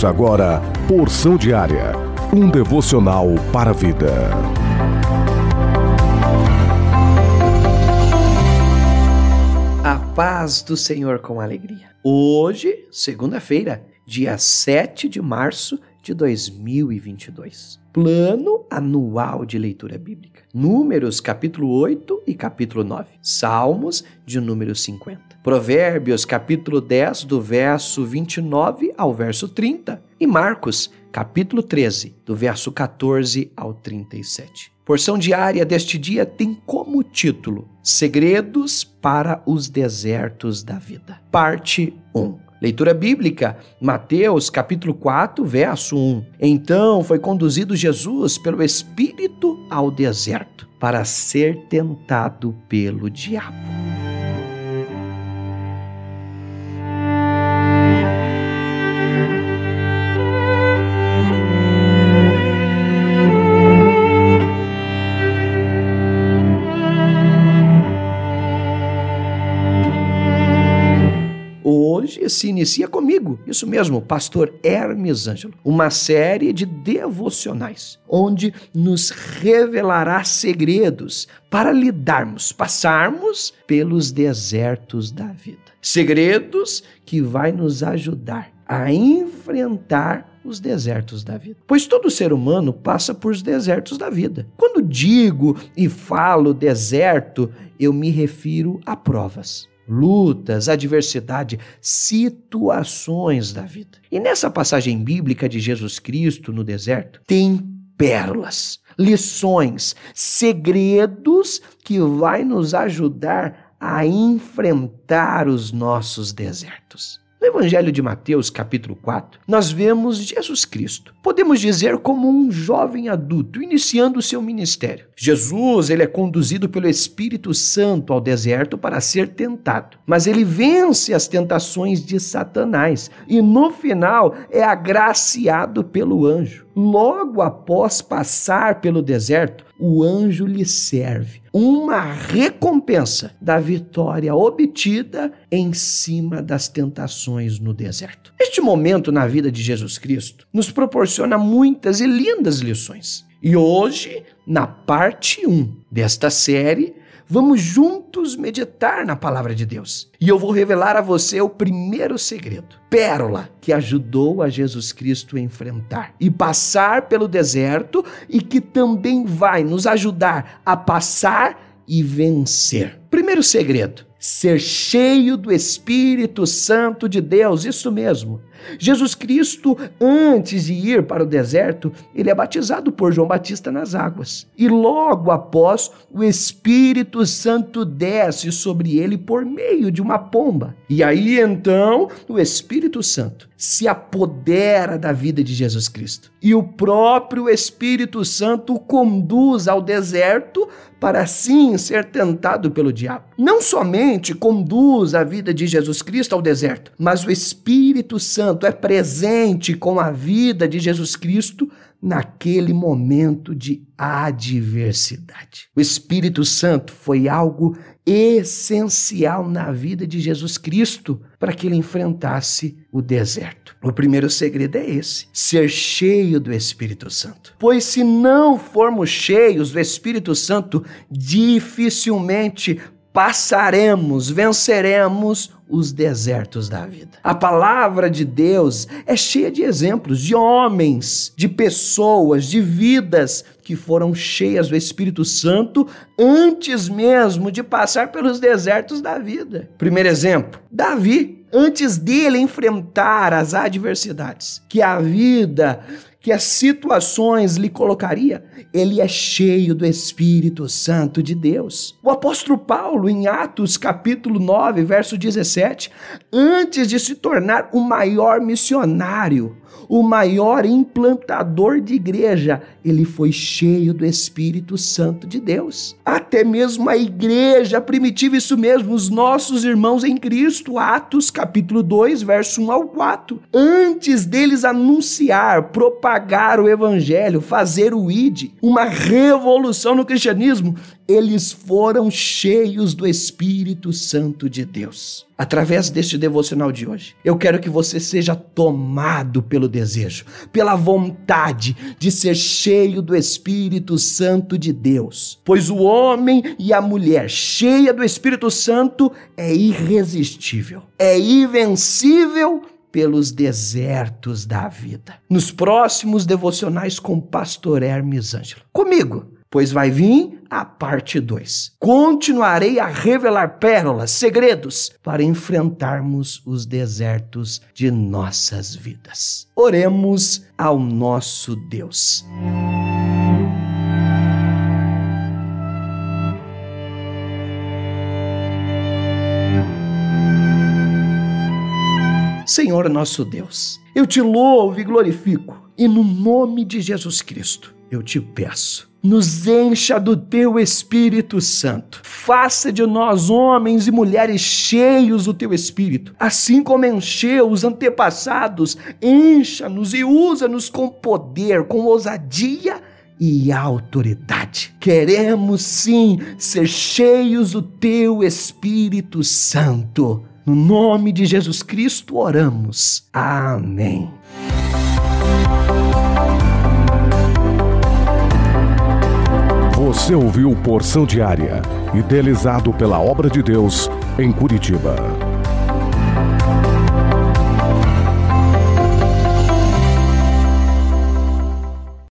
Ouça agora Porção Diária, um devocional para a vida. A paz do Senhor com alegria. Hoje, segunda-feira, dia 7 de março de 2022. Plano anual de leitura bíblica. Números capítulo 8 e capítulo 9. Salmos de número 50. Provérbios capítulo 10 do verso 29 ao verso 30 e Marcos capítulo 13 do verso 14 ao 37. Porção diária deste dia tem como título Segredos para os desertos da vida. Parte 1. Leitura bíblica, Mateus capítulo 4, verso 1. Então foi conduzido Jesus pelo Espírito ao deserto para ser tentado pelo diabo. Hoje se inicia comigo, isso mesmo, Pastor Hermes Ângelo, uma série de devocionais, onde nos revelará segredos para lidarmos, passarmos pelos desertos da vida. Segredos que vai nos ajudar a enfrentar os desertos da vida. Pois todo ser humano passa por os desertos da vida. Quando digo e falo deserto, eu me refiro a provas lutas, adversidade, situações da vida. E nessa passagem bíblica de Jesus Cristo no deserto, tem pérolas, lições, segredos que vai nos ajudar a enfrentar os nossos desertos. No Evangelho de Mateus, capítulo 4, nós vemos Jesus Cristo. Podemos dizer como um jovem adulto iniciando o seu ministério. Jesus, ele é conduzido pelo Espírito Santo ao deserto para ser tentado, mas ele vence as tentações de Satanás e no final é agraciado pelo anjo. Logo após passar pelo deserto, o anjo lhe serve uma recompensa da vitória obtida em cima das tentações no deserto. Este momento na vida de Jesus Cristo nos proporciona muitas e lindas lições. E hoje, na parte 1 desta série, Vamos juntos meditar na palavra de Deus. E eu vou revelar a você o primeiro segredo, pérola que ajudou a Jesus Cristo a enfrentar e passar pelo deserto e que também vai nos ajudar a passar e vencer. Primeiro segredo: ser cheio do Espírito Santo de Deus, isso mesmo. Jesus Cristo, antes de ir para o deserto, ele é batizado por João Batista nas águas. E logo após, o Espírito Santo desce sobre ele por meio de uma pomba. E aí então, o Espírito Santo se apodera da vida de Jesus Cristo. E o próprio Espírito Santo o conduz ao deserto para assim ser tentado pelo diabo. Não somente conduz a vida de Jesus Cristo ao deserto, mas o Espírito Santo é presente com a vida de Jesus Cristo naquele momento de adversidade. O Espírito Santo foi algo essencial na vida de Jesus Cristo para que ele enfrentasse o deserto. O primeiro segredo é esse: ser cheio do Espírito Santo. Pois se não formos cheios do Espírito Santo, dificilmente passaremos, venceremos os desertos da vida. A palavra de Deus é cheia de exemplos de homens, de pessoas, de vidas que foram cheias do Espírito Santo antes mesmo de passar pelos desertos da vida. Primeiro exemplo, Davi, antes dele enfrentar as adversidades que a vida que as situações lhe colocaria, ele é cheio do Espírito Santo de Deus. O apóstolo Paulo, em Atos capítulo 9, verso 17, antes de se tornar o maior missionário, o maior implantador de igreja, ele foi cheio do Espírito Santo de Deus. Até mesmo a igreja primitiva, isso mesmo, os nossos irmãos em Cristo, Atos capítulo 2, verso 1 ao 4. Antes deles anunciar, propagar o evangelho, fazer o id, uma revolução no cristianismo, eles foram cheios do Espírito Santo de Deus. Através deste devocional de hoje, eu quero que você seja tomado pelo desejo, pela vontade de ser cheio do Espírito Santo de Deus. Pois o homem e a mulher cheia do Espírito Santo é irresistível, é invencível pelos desertos da vida. Nos próximos devocionais com pastor Hermes Ângelo. Comigo, pois vai vir a parte 2. Continuarei a revelar pérolas, segredos, para enfrentarmos os desertos de nossas vidas. Oremos ao nosso Deus. Senhor nosso Deus, eu te louvo e glorifico, e no nome de Jesus Cristo, eu te peço. Nos encha do teu Espírito Santo. Faça de nós homens e mulheres cheios do teu Espírito, assim como encheu os antepassados. Encha-nos e usa-nos com poder, com ousadia e autoridade. Queremos sim ser cheios do teu Espírito Santo no nome de Jesus Cristo oramos. Amém. Você ouviu Porção Diária, idealizado pela obra de Deus em Curitiba.